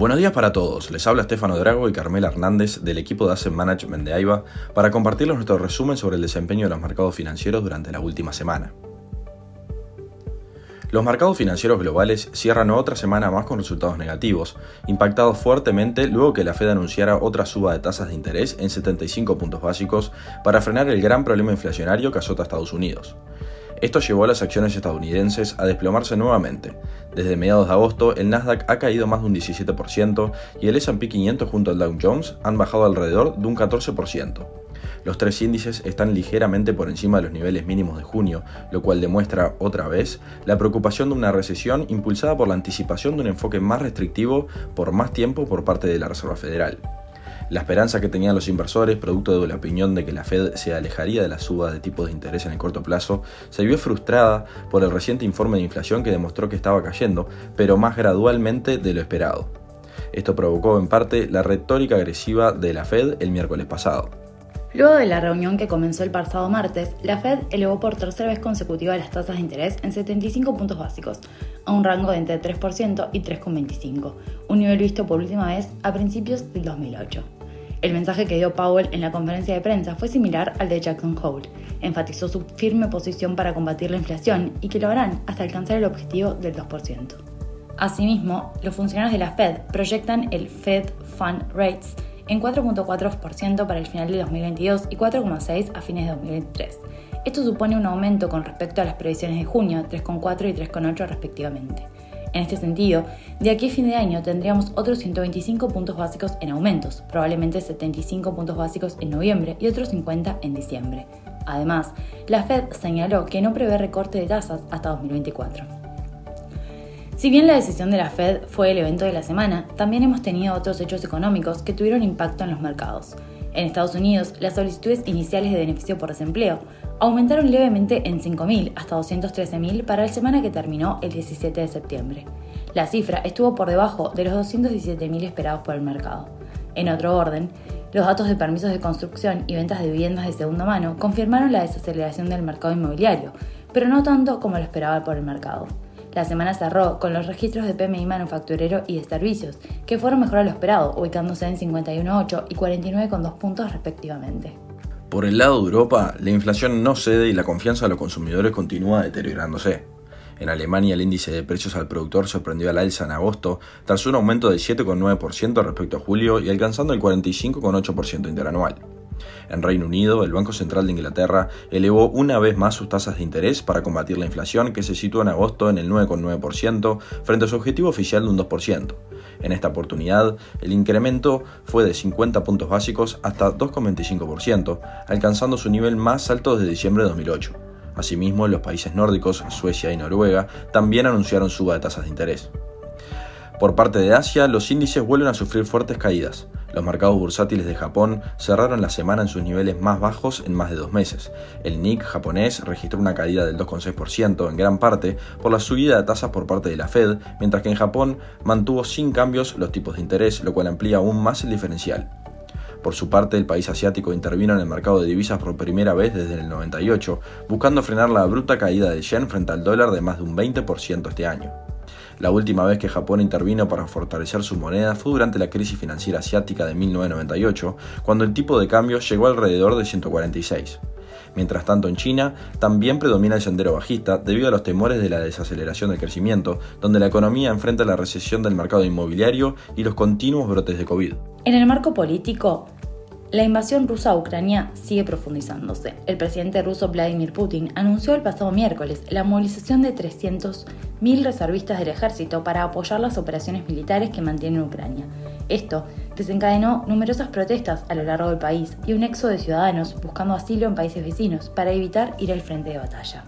Buenos días para todos, les habla Estefano Drago y Carmela Hernández del equipo de Asset Management de AIBA para compartirles nuestro resumen sobre el desempeño de los mercados financieros durante la última semana. Los mercados financieros globales cierran otra semana más con resultados negativos, impactados fuertemente luego que la Fed anunciara otra suba de tasas de interés en 75 puntos básicos para frenar el gran problema inflacionario que azota a Estados Unidos. Esto llevó a las acciones estadounidenses a desplomarse nuevamente. Desde mediados de agosto, el Nasdaq ha caído más de un 17% y el SP 500 junto al Dow Jones han bajado alrededor de un 14%. Los tres índices están ligeramente por encima de los niveles mínimos de junio, lo cual demuestra, otra vez, la preocupación de una recesión impulsada por la anticipación de un enfoque más restrictivo por más tiempo por parte de la Reserva Federal. La esperanza que tenían los inversores, producto de la opinión de que la Fed se alejaría de la suba de tipos de interés en el corto plazo, se vio frustrada por el reciente informe de inflación que demostró que estaba cayendo, pero más gradualmente de lo esperado. Esto provocó en parte la retórica agresiva de la Fed el miércoles pasado. Luego de la reunión que comenzó el pasado martes, la Fed elevó por tercera vez consecutiva las tasas de interés en 75 puntos básicos, a un rango de entre 3% y 3,25, un nivel visto por última vez a principios del 2008. El mensaje que dio Powell en la conferencia de prensa fue similar al de Jackson Hole. Enfatizó su firme posición para combatir la inflación y que lo harán hasta alcanzar el objetivo del 2%. Asimismo, los funcionarios de la Fed proyectan el Fed Fund Rates en 4.4% para el final de 2022 y 4,6% a fines de 2023. Esto supone un aumento con respecto a las previsiones de junio, 3,4 y 3,8 respectivamente. En este sentido, de aquí a fin de año tendríamos otros 125 puntos básicos en aumentos, probablemente 75 puntos básicos en noviembre y otros 50 en diciembre. Además, la Fed señaló que no prevé recorte de tasas hasta 2024. Si bien la decisión de la Fed fue el evento de la semana, también hemos tenido otros hechos económicos que tuvieron impacto en los mercados. En Estados Unidos, las solicitudes iniciales de beneficio por desempleo aumentaron levemente en 5.000 hasta 213.000 para la semana que terminó el 17 de septiembre. La cifra estuvo por debajo de los 217.000 esperados por el mercado. En otro orden, los datos de permisos de construcción y ventas de viviendas de segunda mano confirmaron la desaceleración del mercado inmobiliario, pero no tanto como lo esperaba por el mercado. La semana cerró con los registros de PMI manufacturero y de servicios, que fueron mejor a lo esperado, ubicándose en 51,8 y 49,2 puntos respectivamente. Por el lado de Europa, la inflación no cede y la confianza de los consumidores continúa deteriorándose. En Alemania el índice de precios al productor sorprendió al alza en agosto tras un aumento de 7,9% respecto a julio y alcanzando el 45,8% interanual. En Reino Unido, el Banco Central de Inglaterra elevó una vez más sus tasas de interés para combatir la inflación que se sitúa en agosto en el 9,9% frente a su objetivo oficial de un 2%. En esta oportunidad, el incremento fue de 50 puntos básicos hasta 2,25%, alcanzando su nivel más alto desde diciembre de 2008. Asimismo, los países nórdicos, Suecia y Noruega, también anunciaron suba de tasas de interés. Por parte de Asia, los índices vuelven a sufrir fuertes caídas. Los mercados bursátiles de Japón cerraron la semana en sus niveles más bajos en más de dos meses. El Nikkei japonés registró una caída del 2,6% en gran parte por la subida de tasas por parte de la Fed, mientras que en Japón mantuvo sin cambios los tipos de interés, lo cual amplía aún más el diferencial. Por su parte, el país asiático intervino en el mercado de divisas por primera vez desde el 98, buscando frenar la bruta caída del yen frente al dólar de más de un 20% este año. La última vez que Japón intervino para fortalecer su moneda fue durante la crisis financiera asiática de 1998, cuando el tipo de cambio llegó alrededor de 146. Mientras tanto en China también predomina el sendero bajista debido a los temores de la desaceleración del crecimiento, donde la economía enfrenta la recesión del mercado inmobiliario y los continuos brotes de COVID. En el marco político, la invasión rusa a Ucrania sigue profundizándose. El presidente ruso Vladimir Putin anunció el pasado miércoles la movilización de 300.000 reservistas del ejército para apoyar las operaciones militares que mantiene Ucrania. Esto desencadenó numerosas protestas a lo largo del país y un éxodo de ciudadanos buscando asilo en países vecinos para evitar ir al frente de batalla.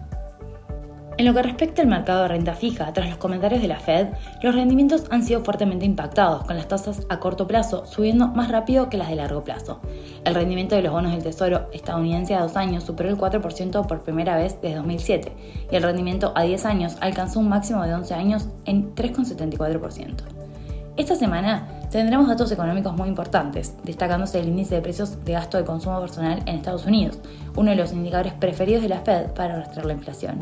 En lo que respecta al mercado de renta fija, tras los comentarios de la Fed, los rendimientos han sido fuertemente impactados, con las tasas a corto plazo subiendo más rápido que las de largo plazo. El rendimiento de los bonos del Tesoro estadounidense a dos años superó el 4% por primera vez desde 2007 y el rendimiento a 10 años alcanzó un máximo de 11 años en 3,74%. Esta semana tendremos datos económicos muy importantes, destacándose el índice de precios de gasto de consumo personal en Estados Unidos, uno de los indicadores preferidos de la Fed para rastrear la inflación.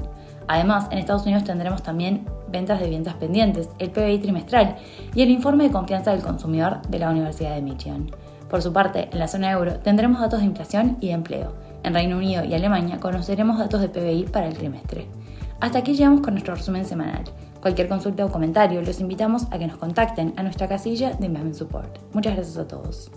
Además, en Estados Unidos tendremos también ventas de ventas pendientes, el PBI trimestral y el informe de confianza del consumidor de la Universidad de Michigan. Por su parte, en la zona euro tendremos datos de inflación y de empleo. En Reino Unido y Alemania conoceremos datos de PBI para el trimestre. Hasta aquí llegamos con nuestro resumen semanal. Cualquier consulta o comentario los invitamos a que nos contacten a nuestra casilla de Investment Support. Muchas gracias a todos.